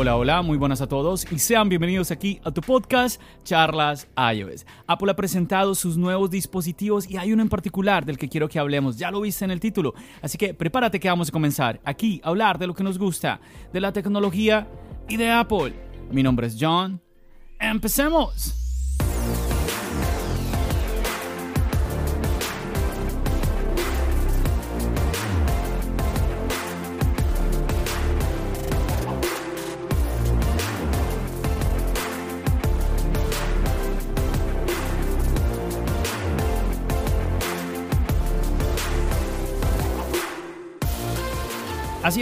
Hola, hola, muy buenas a todos y sean bienvenidos aquí a tu podcast Charlas iOS. Apple ha presentado sus nuevos dispositivos y hay uno en particular del que quiero que hablemos, ya lo viste en el título, así que prepárate que vamos a comenzar aquí a hablar de lo que nos gusta, de la tecnología y de Apple. Mi nombre es John. ¡Empecemos!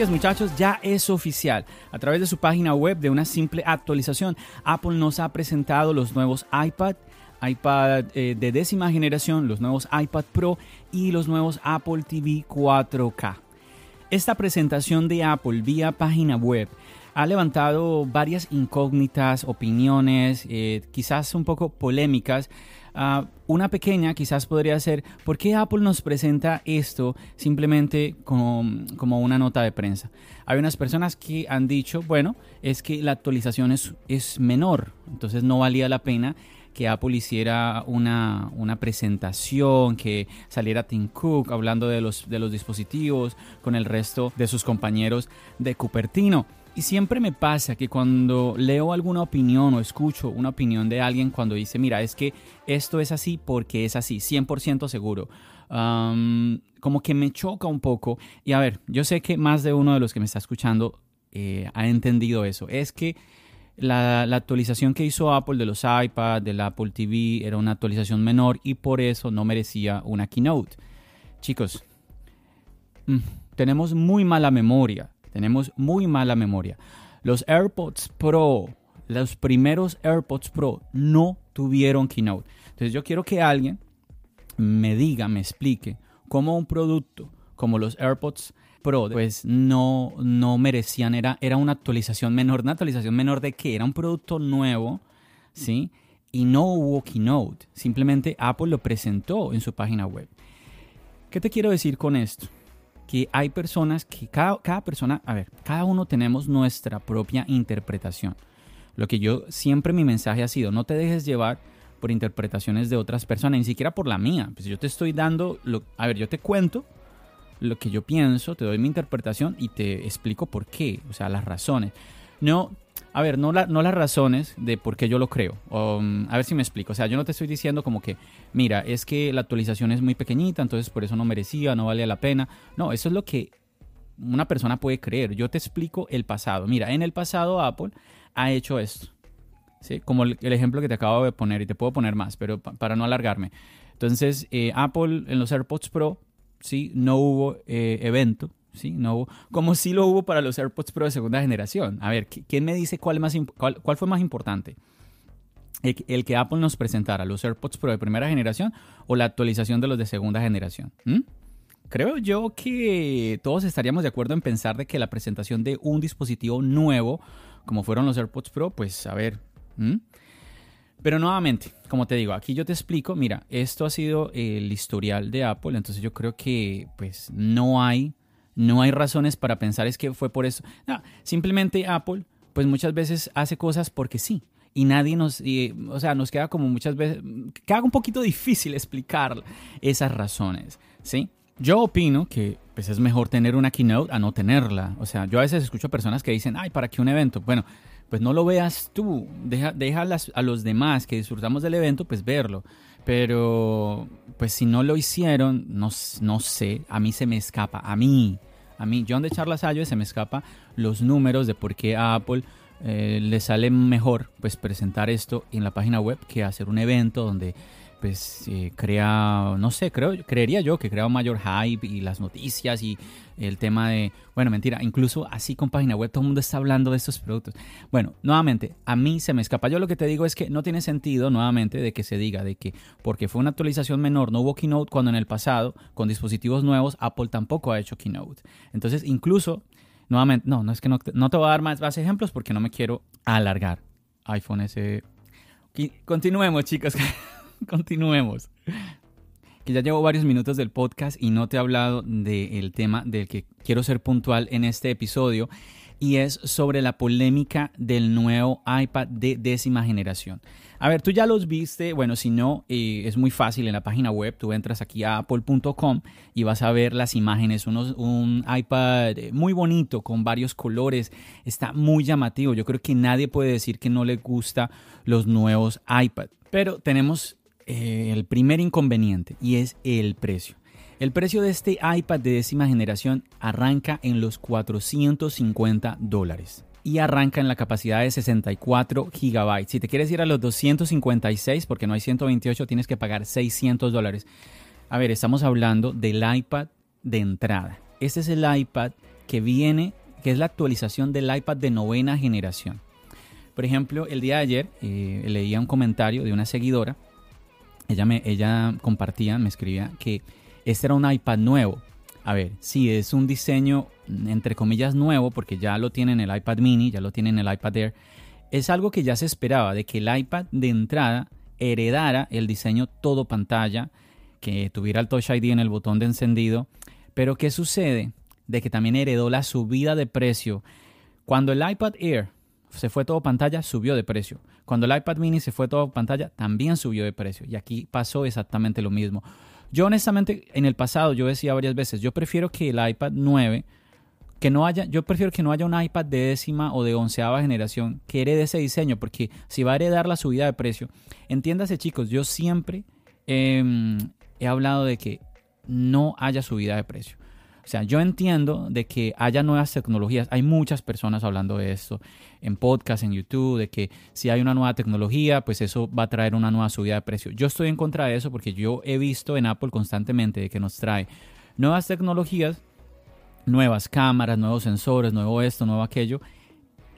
Muchachos, ya es oficial. A través de su página web de una simple actualización, Apple nos ha presentado los nuevos iPad, iPad eh, de décima generación, los nuevos iPad Pro y los nuevos Apple TV 4K. Esta presentación de Apple vía página web ha levantado varias incógnitas, opiniones, eh, quizás un poco polémicas. Ah, una pequeña quizás podría ser, ¿por qué Apple nos presenta esto simplemente como, como, una nota de prensa? Hay unas personas que han dicho, bueno, es que la actualización es, es menor, entonces no valía la pena que Apple hiciera una, una, presentación, que saliera Tim Cook hablando de los, de los dispositivos con el resto de sus compañeros de Cupertino. Y siempre me pasa que cuando leo alguna opinión o escucho una opinión de alguien cuando dice, mira, es que esto es así porque es así, 100% seguro, como que me choca un poco. Y a ver, yo sé que más de uno de los que me está escuchando eh, ha entendido eso. Es que la, actualización que hizo Apple de los iPad, del Apple TV, era una actualización menor y por eso no merecía una keynote. Chicos, mm, tenemos muy mala memoria tenemos muy mala memoria. Los AirPods Pro, los primeros AirPods Pro no tuvieron keynote. Entonces yo quiero que alguien me diga, me explique cómo un producto como los AirPods Pro pues no, no merecían, era, era una actualización menor, una actualización menor de que era un producto nuevo, ¿sí? Y no hubo keynote, simplemente Apple lo presentó en su página web. ¿Qué te quiero decir con esto? Que hay personas que cada, cada persona, a ver, cada uno tenemos nuestra propia interpretación. Lo que yo siempre mi mensaje ha sido, no te dejes llevar por interpretaciones de otras personas, ni siquiera por la mía. Pues yo te estoy dando, lo, a ver, yo te cuento lo que yo pienso, te doy mi interpretación y te explico por qué, o sea, las razones. No, a ver, no, no las razones de por qué yo lo creo. Um, a ver si me explico. O sea, yo no te estoy diciendo como que, mira, es que la actualización es muy pequeñita, entonces por eso no merecía, no valía la pena. No, eso es lo que una persona puede creer. Yo te explico el pasado. Mira, en el pasado Apple ha hecho esto. ¿sí? Como el, ejemplo que te acabo de poner y te puedo poner más, pero para no alargarme. Entonces, eh, Apple en los AirPods Pro, sí, no hubo eh, evento ¿sí? No como si lo hubo para los AirPods Pro de segunda generación. A ver, ¿quién me dice cuál, más, cuál, fue más importante? El, que Apple nos presentara, los AirPods Pro de primera generación o la actualización de los de segunda generación. Creo yo que todos estaríamos de acuerdo en pensar de que la presentación de un dispositivo nuevo, como fueron los AirPods Pro, pues a ver. Pero nuevamente, como te digo, aquí yo te explico, mira, esto ha sido el historial de Apple, entonces yo creo que pues no hay no hay razones para pensar es que fue por eso. No, simplemente Apple, pues muchas veces hace cosas porque sí. Y nadie nos, o sea, nos queda como muchas veces, queda un poquito difícil explicar esas razones, ¿sí? Yo opino que pues es mejor tener una keynote a no tenerla. O sea, yo a veces escucho personas que dicen, ay, ¿para qué un evento? Bueno, pues no lo veas tú, deja, deja a los demás que disfrutamos del evento, pues verlo. Pero, pues si no lo hicieron, no, no sé, a mí se me escapa, a mí, a mí, John de Charlas Ayos, se me escapa los números de por qué a Apple eh, le sale mejor pues presentar esto en la página web que hacer un evento donde pues eh, crea, no sé, creo, creería yo que crea un mayor hype y las noticias y el tema de, bueno, mentira, incluso así con página web todo el mundo está hablando de estos productos. Bueno, nuevamente, a mí se me escapa. Yo lo que te digo es que no tiene sentido, nuevamente, de que se diga de que porque fue una actualización menor no hubo Keynote cuando en el pasado, con dispositivos nuevos, Apple tampoco ha hecho Keynote. Entonces, incluso, nuevamente, no, no es que no, no te voy a dar más, más ejemplos porque no me quiero alargar. iPhone S. Continuemos, chicos. Continuemos. Que ya llevo varios minutos del podcast y no te he hablado del tema del que quiero ser puntual en este episodio y es sobre la polémica del nuevo iPad de décima generación. A ver, tú ya los viste, bueno, si no, eh, es muy fácil en la página web, tú entras aquí a apple.com y vas a ver las imágenes, un iPad muy bonito con varios colores, está muy llamativo, yo creo que nadie puede decir que no le gusta los nuevos iPad, pero tenemos eh, el primer inconveniente y es el precio. El precio de este iPad de décima generación arranca en los 450 dólares y arranca en la capacidad de 64 gigabytes. Si te quieres ir a los 256, porque no hay 128, tienes que pagar 600 dólares. A ver, estamos hablando del iPad de entrada. Este es el iPad que viene, que es la actualización del iPad de novena generación. Por ejemplo, el día de ayer eh, leía un comentario de una seguidora ella, me, ella compartía, me escribía que este era un iPad nuevo. A ver, sí, es un diseño entre comillas nuevo porque ya lo tienen el iPad mini, ya lo tienen el iPad Air. Es algo que ya se esperaba, de que el iPad de entrada heredara el diseño todo pantalla, que tuviera el Touch ID en el botón de encendido. Pero ¿qué sucede? De que también heredó la subida de precio. Cuando el iPad Air se fue todo pantalla, subió de precio. Cuando el iPad mini se fue todo pantalla, también subió de precio. Y aquí pasó exactamente lo mismo. Yo honestamente, en el pasado, yo decía varias veces, yo prefiero que el iPad 9, que no haya, yo prefiero que no haya un iPad de décima o de onceava generación que herede ese diseño, porque si va a heredar la subida de precio, entiéndase chicos, yo siempre em, he hablado de que no haya subida de precio. O sea, yo entiendo de que haya nuevas tecnologías. Hay muchas personas hablando de esto en podcast, en YouTube, de que si hay una nueva tecnología, pues eso va a traer una nueva subida de precio. Yo estoy en contra de eso porque yo he visto en Apple constantemente de que nos trae nuevas tecnologías, nuevas cámaras, nuevos sensores, nuevo esto, nuevo aquello,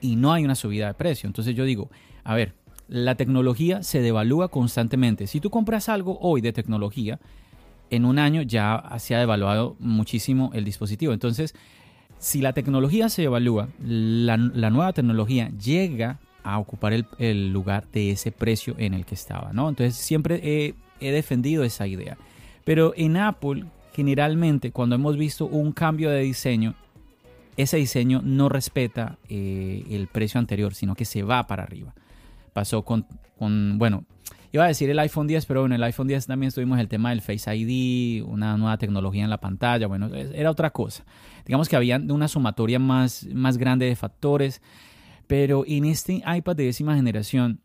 y no hay una subida de precio. Entonces yo digo, a ver, la tecnología se devalúa constantemente. Si tú compras algo hoy de tecnología, en un año ya se ha devaluado muchísimo el dispositivo. Entonces, si la tecnología se evalúa, la, nueva tecnología llega a ocupar el, lugar de ese precio en el que estaba. Entonces, siempre he, defendido esa idea. Pero en Apple, generalmente, cuando hemos visto un cambio de diseño, ese diseño no respeta eh, el precio anterior, sino que se va para arriba. Pasó con, con bueno, Iba a decir el iPhone 10, pero en el iPhone 10 también estuvimos el tema del Face ID, una nueva tecnología en la pantalla, bueno, era otra cosa. Digamos que había una sumatoria más, más grande de factores, pero en este iPad de décima generación,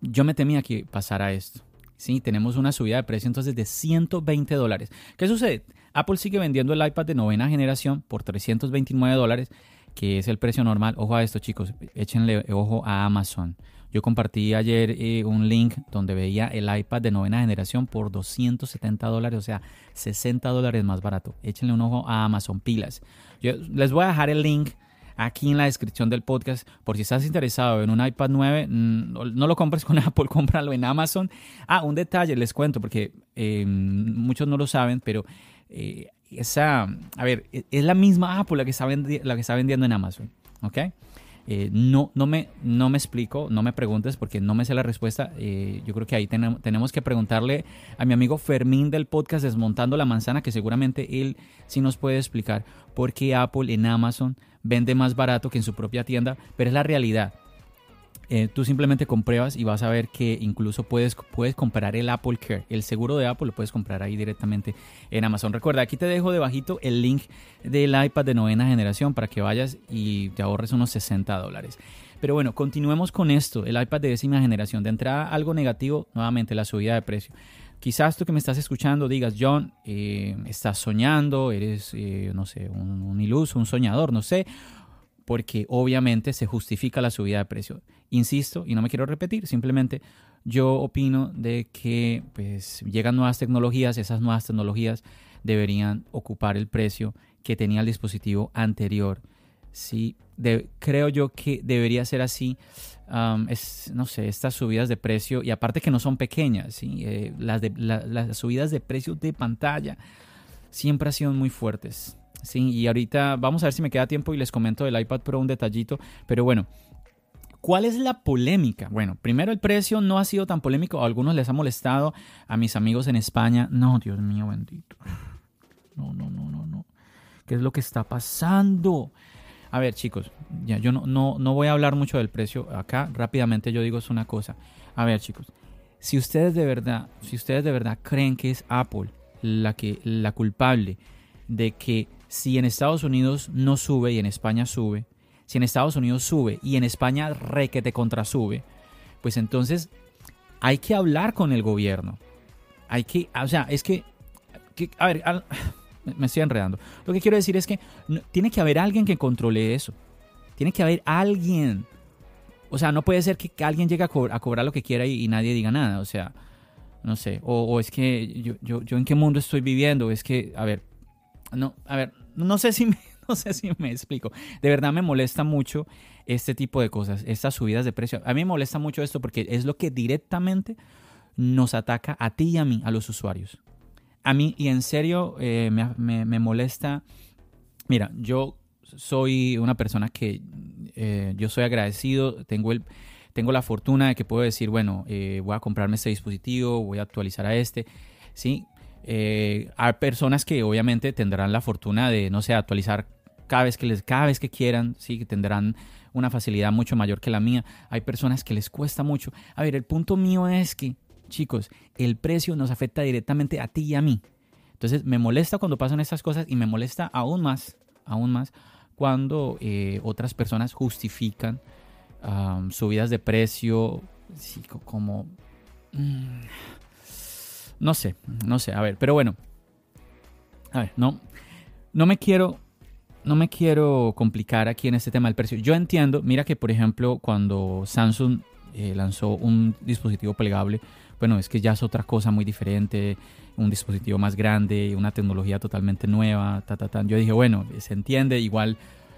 yo me temía que pasara esto. Sí, tenemos una subida de precio entonces de 120 dólares. ¿Qué sucede? Apple sigue vendiendo el iPad de novena generación por 329 dólares, que es el precio normal. Ojo a esto, chicos, échenle ojo a Amazon. Yo compartí ayer eh, un link donde veía el iPad de novena generación por 270 dólares, o sea, 60 dólares más barato. Échenle un ojo a Amazon Pilas. Yo les voy a dejar el link aquí en la descripción del podcast por si estás interesado en un iPad 9, mm, no lo compres con Apple, cómpralo en Amazon. Ah, un detalle les cuento porque em, muchos no lo saben, pero eh, esa, a ver, e, es la misma Apple la que está, vendiendo en Amazon, ¿ok? Eh, no, no, me, no me explico, no me preguntes porque no me sé la respuesta. Eh, yo creo que ahí tenemos que preguntarle a mi amigo Fermín del podcast Desmontando la Manzana, que seguramente él sí nos puede explicar por qué Apple en Amazon vende más barato que en su propia tienda, pero es la realidad. Eh, tú simplemente compruebas y vas a ver que incluso puedes, puedes comprar el Apple Care, el seguro de Apple lo puedes comprar ahí directamente en Amazon. Recuerda, aquí te dejo debajito el link del iPad de novena generación para que vayas y te ahorres unos 60 dólares. Pero bueno, continuemos con esto, el iPad de décima generación. De entrada, algo negativo, nuevamente la subida de precio. Quizás tú que me estás escuchando digas, John, eh, estás soñando, eres, eh, no sé, un, un iluso, un soñador, no sé, porque obviamente se justifica la subida de precio. Insisto, y no me quiero repetir, simplemente yo opino de que pues llegan nuevas tecnologías, esas nuevas tecnologías deberían ocupar el precio que tenía el dispositivo anterior. Sí, creo yo que debería ser así. es, no sé, estas subidas de precio, y aparte que no son pequeñas, ¿sí? Eh, las, las subidas de precio de pantalla siempre han sido muy fuertes. ¿Sí? Y ahorita vamos a ver si me queda tiempo y les comento del iPad Pro un detallito, pero bueno. ¿Cuál es la polémica? Bueno, primero el precio no ha sido tan polémico, a algunos les ha molestado, a mis amigos en España, no, Dios mío bendito. No, no, no, no, no. ¿Qué es lo que está pasando? A ver, chicos, ya yo no, no, no voy a hablar mucho del precio acá. Rápidamente yo digo es una cosa. A ver, chicos, si ustedes de verdad, si ustedes de verdad creen que es Apple la que la culpable de que si en Estados Unidos no sube y en España sube, si en Estados Unidos sube y en España re que te contrasube, pues entonces hay que hablar con el gobierno. Hay que, o sea, es que, a ver, me estoy enredando. Lo que quiero decir es que tiene que haber alguien que controle eso. Tiene que haber alguien. O sea, no puede ser que, alguien llegue a, cobrar lo que quiera y, nadie diga nada. O sea, no sé. O, es que yo, yo, yo, en qué mundo estoy viviendo. Es que, a ver, no, a ver, no sé si me, no sé si me explico. De verdad me molesta mucho este tipo de cosas, estas subidas de precio. A mí me molesta mucho esto porque es lo que directamente nos ataca a ti y a mí, a los usuarios. A mí, y en serio, eh, me, molesta. Mira, yo soy una persona que eh, yo soy agradecido, tengo, el, tengo la fortuna de que puedo decir, bueno, eh, voy a comprarme este dispositivo, voy a actualizar a este, ¿sí? Hay personas que obviamente tendrán la fortuna de, no sé, actualizar cada vez que les, cada vez que quieran, sí, que tendrán una facilidad mucho mayor que la mía. Hay personas que les cuesta mucho. A ver, el punto mío es que chicos, el precio nos afecta directamente a ti y a mí. Entonces me molesta cuando pasan estas cosas y me molesta aún más, aún más, cuando eh, otras personas justifican subidas de precio como... Mm, no sé, no sé, a ver, pero bueno. A ver, no, no me quiero no me quiero complicar aquí en este tema del precio. Yo entiendo, mira que por ejemplo cuando Samsung eh, lanzó un dispositivo plegable bueno, es que ya es otra cosa muy diferente, un dispositivo más grande, una tecnología totalmente nueva, ta, ta, ta. Yo dije, bueno, se entiende, igual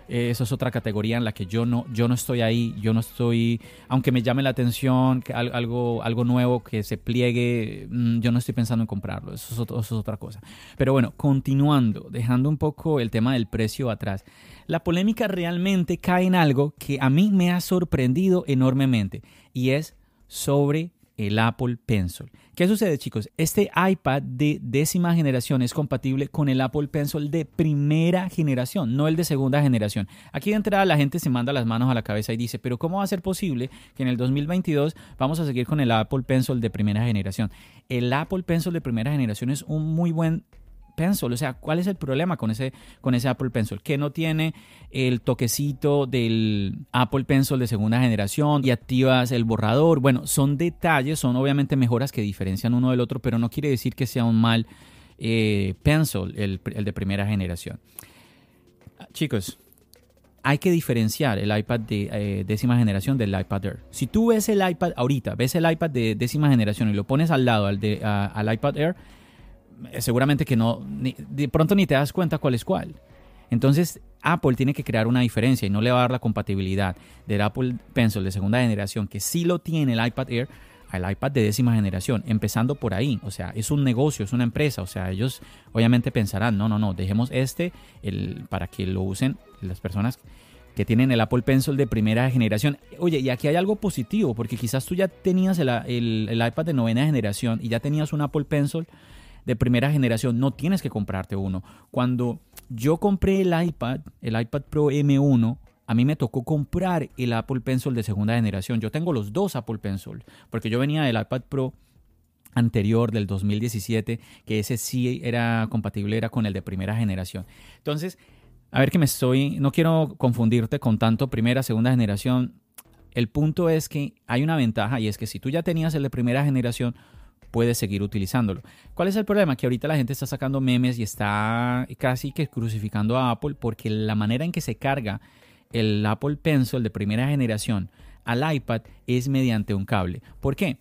eh, es otra categoría en la que yo no, yo no estoy ahí, yo no estoy, aunque me llame la atención, que algo, algo nuevo que se pliegue, mm, yo no estoy pensando en comprarlo, eso es, eso es otra cosa. Pero bueno, continuando, dejando un poco el tema del precio atrás, la polémica realmente cae en algo que a mí me ha sorprendido enormemente y es sobre el Apple Pencil. ¿Qué sucede chicos? Este iPad de décima generación es compatible con el Apple Pencil de primera generación, no el de segunda generación. Aquí de entrada la gente se manda las manos a la cabeza y dice, pero ¿cómo va a ser posible que en el 2022 vamos a seguir con el Apple Pencil de primera generación? El Apple Pencil de primera generación es un muy buen Pencil. O sea, ¿cuál es el problema con ese, con ese Apple Pencil? Que no tiene el toquecito del Apple Pencil de segunda generación y activas el borrador. Bueno, son detalles, son obviamente mejoras que diferencian uno del otro, pero no quiere decir que sea un mal eh, Pencil el, de primera generación. Chicos, hay que diferenciar el iPad de eh, décima generación del iPad Air. Si tú ves el iPad ahorita, ves el iPad de décima generación y lo pones al lado al, iPad Air, seguramente que no, de pronto ni te das cuenta cuál es cuál. Entonces, Apple tiene que crear una diferencia y no le va a dar la compatibilidad del Apple Pencil de segunda generación, que sí lo tiene el iPad Air, al iPad de décima generación, empezando por ahí. O sea, es un negocio, es una empresa. O sea, ellos obviamente pensarán, no, no, no, dejemos este el, para que lo usen las personas que tienen el Apple Pencil de primera generación. Oye, y aquí hay algo positivo, porque quizás tú ya tenías el, el iPad de novena generación y ya tenías un Apple Pencil de primera generación, no tienes que comprarte uno. Cuando yo compré el iPad, el iPad Pro M1, a mí me tocó comprar el Apple Pencil de segunda generación. Yo tengo los dos Apple Pencil, porque yo venía del iPad Pro anterior del 2017, que ese sí era compatible, era con el de primera generación. Entonces, a ver que me estoy, no quiero confundirte con tanto primera, segunda generación. El punto es que hay una ventaja y es que si tú ya tenías el de primera generación, puedes seguir utilizándolo. ¿Cuál es el problema? Que ahorita la gente está sacando memes y está casi que crucificando a Apple porque la manera en que se carga el Apple Pencil de primera generación al iPad es mediante un cable. ¿Por qué?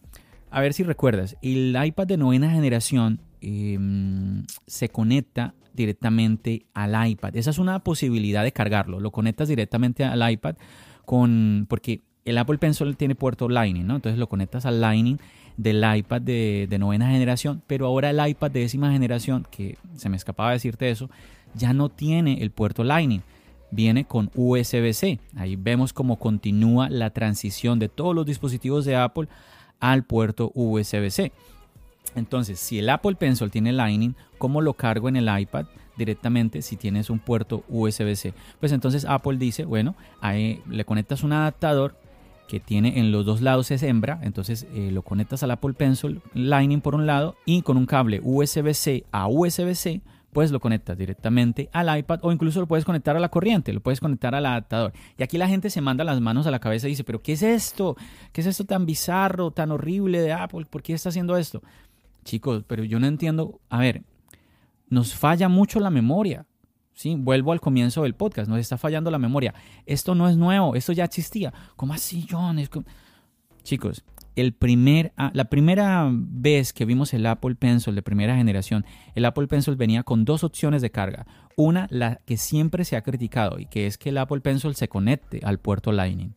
a ver si recuerdas, el iPad de novena generación em, se conecta directamente al iPad. Esa es una posibilidad de cargarlo. Lo conectas directamente al iPad con, porque el Apple Pencil tiene puerto Lightning, ¿no? Entonces lo conectas al Lightning del iPad de, novena generación, pero ahora el iPad de décima generación, que se me escapaba decirte eso, ya no tiene el puerto Lightning viene con USB-C. Ahí vemos cómo continúa la transición de todos los dispositivos de Apple al puerto USB-C. Entonces, si el Apple Pencil tiene Lightning, ¿cómo lo cargo en el iPad? directamente si tienes un puerto USB-C. Pues entonces Apple dice, bueno, ahí le conectas un adaptador que tiene en los dos lados es hembra, entonces eh, lo conectas al Apple Pencil Lightning por un lado y con un cable USB-C a USB-C pues lo conectas directamente al iPad o incluso lo puedes conectar a la corriente, lo puedes conectar al adaptador. Y aquí la gente se manda las manos a la cabeza y dice, pero ¿qué es esto? ¿Qué es esto tan bizarro, tan horrible de Apple? ¿Por qué está haciendo esto? Chicos, pero yo no entiendo, a ver, nos falla mucho la memoria. Sí, vuelvo al comienzo del podcast, nos está fallando la memoria. Esto no es nuevo, esto ya existía. ¿Cómo así, John? Chicos, el primer, ah, la primera vez que vimos el Apple Pencil de primera generación, el Apple Pencil venía con dos opciones de carga. Una, la que siempre se ha criticado, y que es que el Apple Pencil se conecte al puerto Lightning.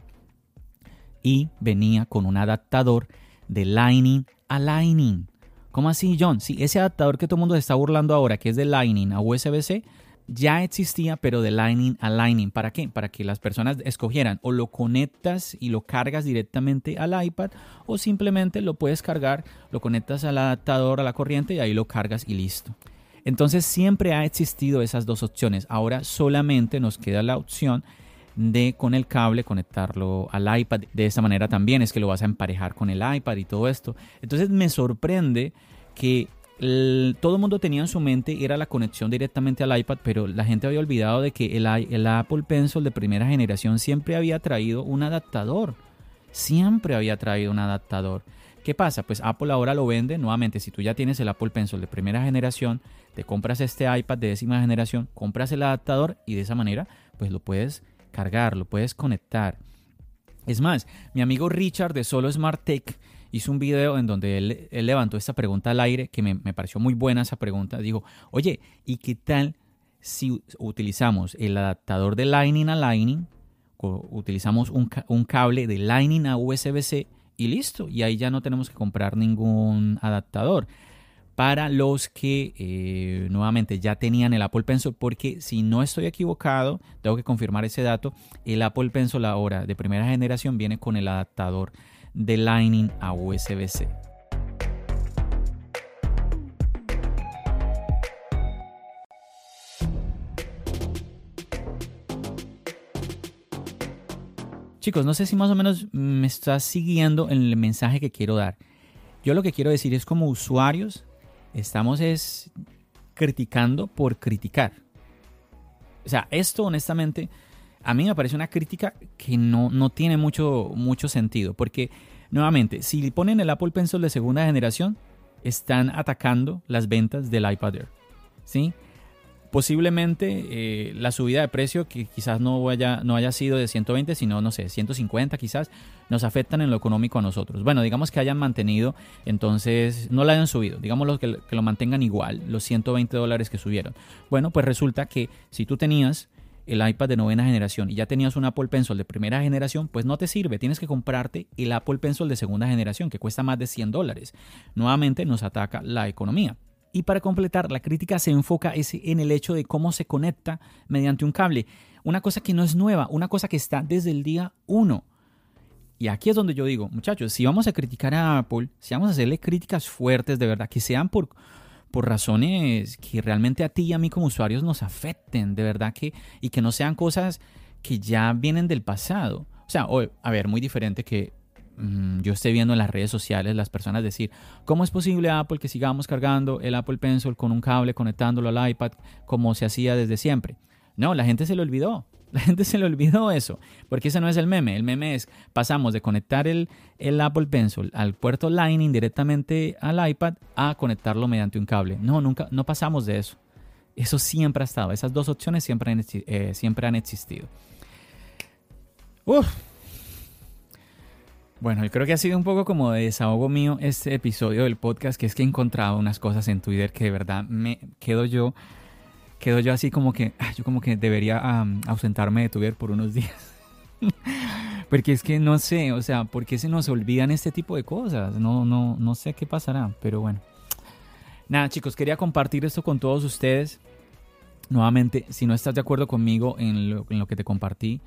Y venía con un adaptador de Lightning a Lightning. ¿Cómo así, John? Sí, ese adaptador que todo el mundo se está burlando ahora, que es de Lightning a USB-C, ya existía, pero de Lightning a Lightning. ¿Para qué? Para que las personas escogieran o lo conectas y lo cargas directamente al iPad o simplemente lo puedes cargar, lo conectas al adaptador a la corriente y ahí lo cargas y listo. Entonces siempre ha existido esas dos opciones. Ahora solamente nos queda la opción de con el cable conectarlo al iPad. De esta manera también es que lo vas a emparejar con el iPad y todo esto. Entonces me sorprende que todo el mundo tenía en su mente era la conexión directamente al iPad, pero la gente había olvidado de que el, el Apple Pencil de primera generación siempre había traído un adaptador. Siempre había traído un adaptador. ¿Qué pasa? Pues Apple ahora lo vende nuevamente. Si tú ya tienes el Apple Pencil de primera generación, te compras este iPad de décima generación, compras el adaptador y de esa manera pues lo puedes cargar, lo puedes conectar. Es más, mi amigo Richard de Solo Smart Tech hizo un video en donde él, levantó esta pregunta al aire, que me, pareció muy buena esa pregunta. Dijo, oye, ¿y qué tal si utilizamos el adaptador de Lightning a Lightning? Utilizamos un, cable de Lightning a USB-C y listo. Y ahí ya no tenemos que comprar ningún adaptador para los que eh, nuevamente ya tenían el Apple Pencil, porque si no estoy equivocado, tengo que confirmar ese dato, el Apple Pencil ahora de primera generación viene con el adaptador de Lightning a USB-C. Chicos, no sé si más o menos me estás siguiendo en el mensaje que quiero dar. Yo lo que quiero decir es como usuarios estamos es criticando por criticar. O sea, esto honestamente a mí me parece una crítica que no, no tiene mucho, mucho sentido, porque nuevamente, si ponen el Apple Pencil de segunda generación, están atacando las ventas del iPad Air. ¿sí? Posiblemente eh, la subida de precio, que quizás no haya, no haya sido de 120, sino, no sé, 150 quizás, nos afectan en lo económico a nosotros. Bueno, digamos que hayan mantenido, entonces no la hayan subido, digamos que, que lo mantengan igual, los 120 dólares que subieron. Bueno, pues resulta que si tú tenías el iPad de novena generación y ya tenías un Apple Pencil de primera generación, pues no te sirve. Tienes que comprarte el Apple Pencil de segunda generación, que cuesta más de 100 dólares. Nuevamente nos ataca la economía. Y para completar, la crítica se enfoca en el hecho de cómo se conecta mediante un cable. Una cosa que no es nueva, una cosa que está desde el día 1. Y aquí es donde yo digo, muchachos, si vamos a criticar a Apple, si vamos a hacerle críticas fuertes de verdad, que sean por, por razones que realmente a ti y a mí como usuarios nos afecten, de verdad que, y que no sean cosas que ya vienen del pasado. O sea, a ver, muy diferente que Mm, yo esté viendo en las redes sociales las personas decir, ¿cómo es posible Apple que sigamos cargando el Apple Pencil con un cable conectándolo al iPad como se hacía desde siempre? No, la gente se lo olvidó. La gente se le olvidó eso, porque ese no es el meme. El meme es, pasamos de conectar el, el Apple Pencil al puerto Lightning directamente al iPad a conectarlo mediante un cable. No, nunca, no pasamos de eso. Eso siempre ha estado. Esas dos opciones siempre han, eh, siempre han existido. Uf, Bueno, yo creo que ha sido un poco como de desahogo mío este episodio del podcast, que es que he encontrado unas cosas en Twitter que de verdad me quedo yo, quedo yo así como que, yo como que debería ausentarme de Twitter por unos días. Porque es que no sé, o sea, ¿por qué se nos olvidan este tipo de cosas? No, no, no sé qué pasará, pero bueno. Nada, chicos, quería compartir esto con todos ustedes. Nuevamente, si no estás de acuerdo conmigo en lo, en lo que te compartí,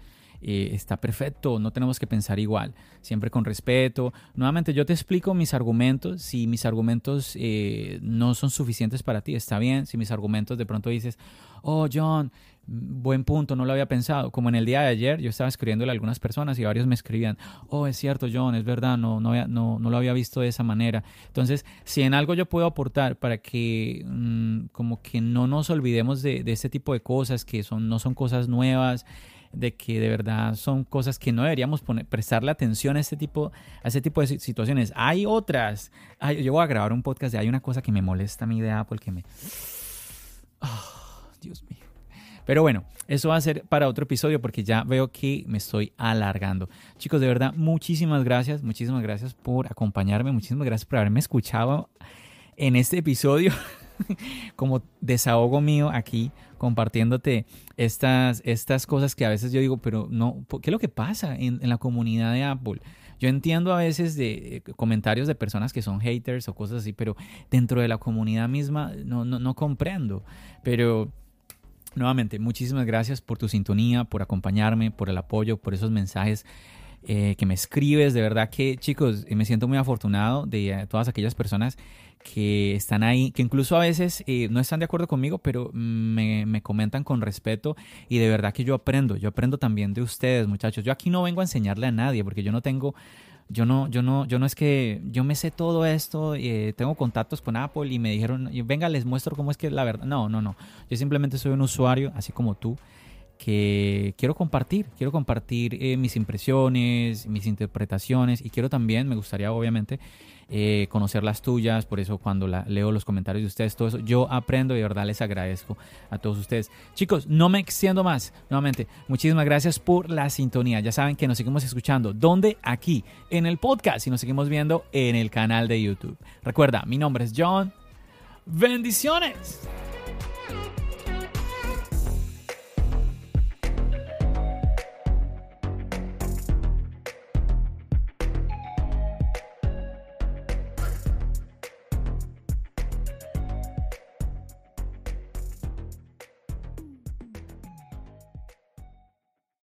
eh, está perfecto, no tenemos que pensar igual, siempre con respeto. Nuevamente yo te explico mis argumentos, si mis argumentos eh, no son suficientes para ti, está bien, si mis argumentos de pronto dices, oh John, buen punto, no lo había pensado. Como en el día de ayer, yo estaba escribiéndole a algunas personas y varios me escribían, oh, es cierto, John, es verdad, no, no, no, no lo había visto de esa manera. Entonces, si en algo yo puedo aportar para que mm, como que no nos olvidemos de, de este tipo de cosas, que son, no son cosas nuevas, de que de verdad son cosas que no deberíamos prestarle atención a este tipo, a este tipo de situaciones. Hay otras. yo voy a grabar un podcast de hay una cosa que me molesta a mi idea porque me... Oh, Dios mío. Pero bueno, eso va a ser para otro episodio porque ya veo que me estoy alargando. Chicos, de verdad, muchísimas gracias, muchísimas gracias por acompañarme, muchísimas gracias por haberme escuchado en este episodio. como desahogo mío aquí compartiéndote estas, estas cosas que a veces yo digo, pero no, ¿qué es lo que pasa en, la comunidad de Apple? Yo entiendo a veces de eh, comentarios de personas que son haters o cosas así, pero dentro de la comunidad misma no, no, no comprendo. Pero nuevamente, muchísimas gracias por tu sintonía, por acompañarme, por el apoyo, por esos mensajes eh, que me escribes. De verdad que, chicos, me siento muy afortunado de eh, todas aquellas personas que están ahí, que incluso a veces eh, no están de acuerdo conmigo, pero me, me, comentan con respeto y de verdad que yo aprendo, yo aprendo también de ustedes, muchachos. Yo aquí no vengo a enseñarle a nadie porque yo no tengo, yo no, yo no, yo no es que yo me sé todo esto, eh, tengo contactos con Apple y me dijeron, venga, les muestro cómo es que la verdad. No, no, no. Yo simplemente soy un usuario, así como tú que quiero compartir, quiero compartir eh, mis impresiones, mis interpretaciones y quiero también, me gustaría obviamente eh, conocer las tuyas, por eso cuando leo los comentarios de ustedes, todo eso, yo aprendo y de verdad les agradezco a todos ustedes. Chicos, no me extiendo más, nuevamente, muchísimas gracias por la sintonía, ya saben que nos seguimos escuchando, ¿dónde? Aquí, en el podcast y nos seguimos viendo en el canal de YouTube. Recuerda, mi nombre es John, bendiciones.